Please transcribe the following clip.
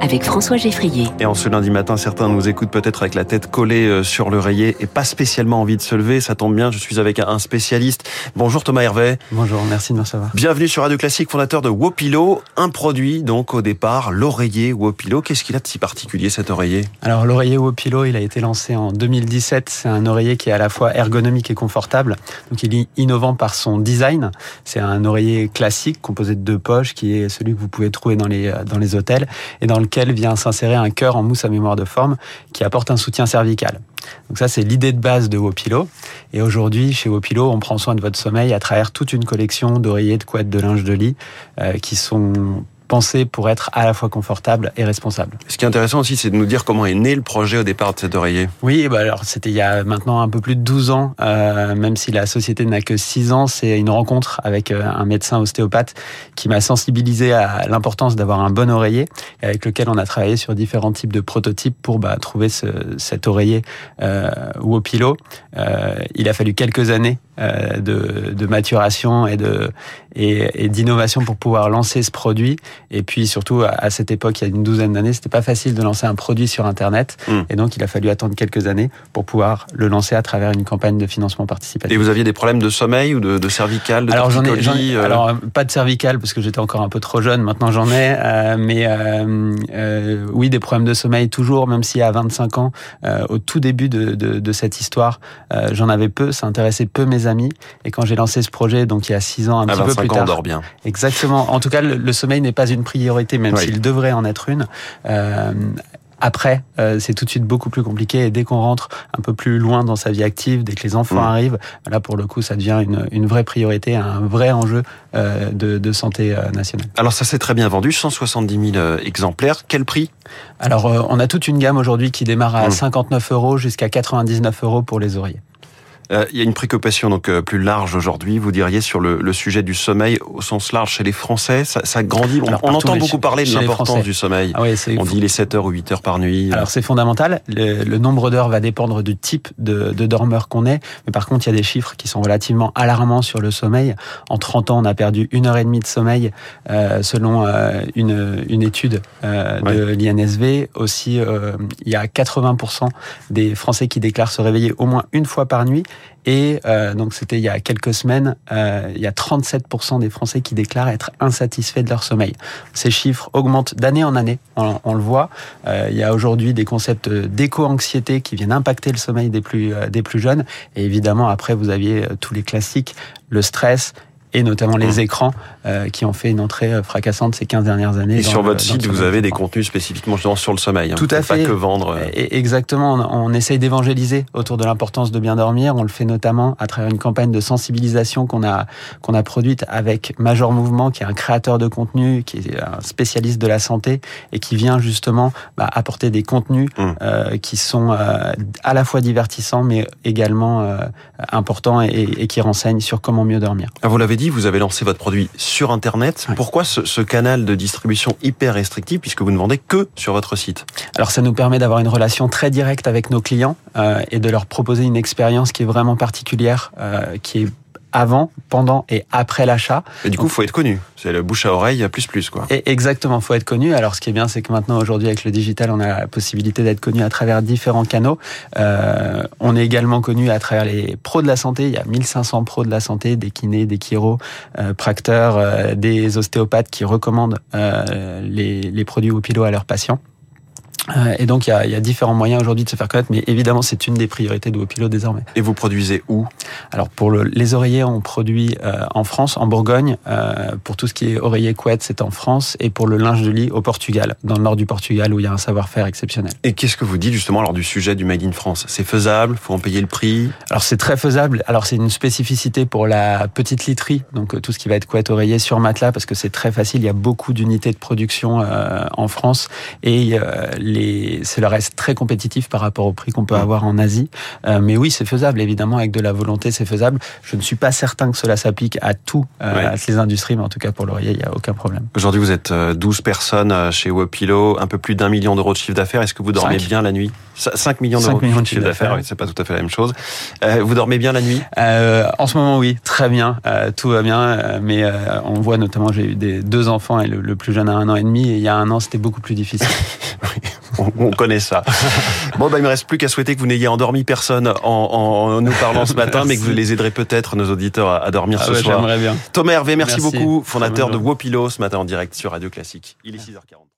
avec François Geffrier. Et en ce lundi matin, certains nous écoutent peut-être avec la tête collée euh, sur l'oreiller et pas spécialement envie de se lever. Ça tombe bien, je suis avec un spécialiste. Bonjour Thomas Hervé. Bonjour, merci de me recevoir. Bienvenue sur Radio Classique, fondateur de Wopilo, un produit donc au départ, l'oreiller Wopilo. Qu'est-ce qu'il a de si particulier cet oreiller? Alors l'oreiller Wopilo, il a été lancé en 2017. C'est un oreiller qui est à la fois ergonomique et confortable. Donc il est innovant par son design. C'est un oreiller classique composé de deux poches qui est celui que vous pouvez trouver dans les, dans les hôtels et dans le lequel vient s'insérer un cœur en mousse à mémoire de forme qui apporte un soutien cervical. Donc ça, c'est l'idée de base de Wopilo. Et aujourd'hui, chez Wopilo, on prend soin de votre sommeil à travers toute une collection d'oreillers, de couettes, de linge de lit euh, qui sont pensé pour être à la fois confortable et responsable. Ce qui est intéressant aussi, c'est de nous dire comment est né le projet au départ de cet oreiller. Oui, bah alors c'était il y a maintenant un peu plus de 12 ans, euh, même si la société n'a que 6 ans, c'est une rencontre avec euh, un médecin ostéopathe qui m'a sensibilisé à l'importance d'avoir un bon oreiller, et avec lequel on a travaillé sur différents types de prototypes pour bah, trouver ce, cet oreiller euh, Wopilo. Euh, il a fallu quelques années de, de, maturation et de et, et d'innovation pour pouvoir lancer ce produit. Et puis surtout à, cette époque, il y a une douzaine d'années, c'était pas facile de lancer un produit sur Internet. Mm. Et donc il a fallu attendre quelques années pour pouvoir le lancer à travers une campagne de financement participatif. Et vous aviez des problèmes de sommeil ou de, de cervical de Alors j'en ai, ai euh... alors pas de cervical parce que j'étais encore un peu trop jeune. Maintenant j'en ai, euh, mais euh, euh, oui des problèmes de sommeil toujours, même si à 25 ans, euh, au tout début de, de, de cette histoire, j'en avais peu. Ça intéressait peu mes amis. Et quand j'ai lancé ce projet, donc il y a six ans, un à petit peu plus ans, tard, on dort bien. Exactement. En tout cas, le, le sommeil n'est pas une priorité, même oui. s'il devrait en être une. Euh, après, euh, c'est tout de suite beaucoup plus compliqué. Et dès qu'on rentre un peu plus loin dans sa vie active, dès que les enfants mmh. arrivent, là pour le coup, ça devient une, une vraie priorité, un vrai enjeu euh, de, de, santé nationale. Alors ça s'est très bien vendu, 170 000 exemplaires. Quel prix? Alors euh, on a toute une gamme aujourd'hui qui démarre à mmh. 59 euros jusqu'à 99 euros pour les oreillers. Euh, il y a une préoccupation donc euh, plus large aujourd'hui, vous diriez, sur le, le, sujet du sommeil au sens large chez les Français. Ça, ça grandit. Alors, on, entend beaucoup parler de l'importance du sommeil. Ah oui, on dit les 7 heures ou 8 heures par nuit. Alors c'est fondamental. Le, le nombre d'heures va dépendre du type de, de, dormeur qu'on est. Mais par contre, il y a des chiffres qui sont relativement alarmants sur le sommeil. En 30 ans, on a perdu une heure et demie de sommeil euh, selon une, une étude de l'INSV. Aussi, il y a 80% des Français qui déclarent se réveiller au moins une fois par nuit. Et euh, donc c'était il y a quelques semaines, euh, il y a 37% des Français qui déclarent être insatisfaits de leur sommeil. Ces chiffres augmentent d'année en année, on, le voit. Euh, il y a aujourd'hui des concepts d'éco-anxiété qui viennent impacter le sommeil des plus, euh, des plus jeunes. Et évidemment, après, vous aviez euh, tous les classiques, le stress, et notamment les mmh. écrans euh, qui ont fait une entrée fracassante ces 15 dernières années. Et sur votre site, vous avez des contenus spécifiquement sur le sommeil. Hein. Tout à fait. Pas que vendre. Et exactement. On, on essaye d'évangéliser autour de l'importance de bien dormir. On le fait notamment à travers une campagne de sensibilisation qu'on a qu'on a produite avec Major Mouvement, qui est un créateur de contenu, qui est un spécialiste de la santé et qui vient justement bah, apporter des contenus mmh. euh, qui sont euh, à la fois divertissants, mais également euh, importants et, et, qui renseignent sur comment mieux dormir. Ah, vous l'avez dit, vous avez lancé votre produit sur Internet. Oui. Pourquoi ce, ce, canal de distribution hyper restrictif puisque vous ne vendez que sur votre site? Alors ça nous permet d'avoir une relation très directe avec nos clients euh, et de leur proposer une expérience qui est vraiment particulière, euh, qui est avant, pendant et après l'achat. Et du coup, il faut être connu. C'est le bouche à oreille plus plus quoi. Et exactement, faut être connu. Alors, ce qui est bien, c'est que maintenant, aujourd'hui, avec le digital, on a la possibilité d'être connu à travers différents canaux. Euh, on est également connu à travers les pros de la santé. Il y a 1500 pros de la santé, des kinés, des chiro, euh, practeurs, euh, des ostéopathes qui recommandent euh, les, les produits Opilo à leurs patients. Euh, et donc, il y, a, il y a, différents moyens aujourd'hui de se faire connaître, mais évidemment, c'est une des priorités de Wopilo désormais. Et vous produisez où? Alors, pour le, les oreillers, on produit euh, en France, en Bourgogne. Euh, pour tout ce qui est oreiller couette, c'est en France. Et pour le linge de lit, au Portugal, dans le nord du Portugal, où il y a un savoir-faire exceptionnel. Et qu'est-ce que vous dites justement lors du sujet du Made in France? C'est faisable? Faut en payer le prix? Alors, c'est très faisable. Alors, c'est une spécificité pour la petite literie, donc tout ce qui va être couette, oreiller sur matelas, parce que c'est très facile. Il y a beaucoup d'unités de production en France. Et les les, le reste très compétitif par rapport au prix qu'on peut avoir en Asie. mais oui, c'est faisable, évidemment, avec de la volonté, c'est faisable. Je ne suis pas certain que cela s'applique à tout, à toutes les industries, mais en tout cas pour l'oreiller, il n'y a aucun problème. Aujourd'hui, vous êtes 12 personnes chez Wopilo, un peu plus d'un million d'euros de chiffre d'affaires. Est-ce que vous dormez bien la nuit? 5 millions d'euros de chiffre d'affaires, oui, c'est pas tout à fait la même chose. vous dormez bien la nuit? En ce moment, oui, très bien. tout va bien, mais on voit notamment, j'ai eu des, deux enfants et le, plus jeune a un an et demi, et il y a un an, c'était beaucoup plus difficile. on, connaît ça. Bon, bah, il me reste plus qu'à souhaiter que vous n'ayez endormi personne en, en, nous parlant ce matin, mais que vous les aiderez peut-être, nos auditeurs, à, dormir ah ce soir. Bien. Thomas Hervé, merci, merci. beaucoup, fondateur de Wopilo, ce matin en direct sur Radio Classique. Il est 6h40.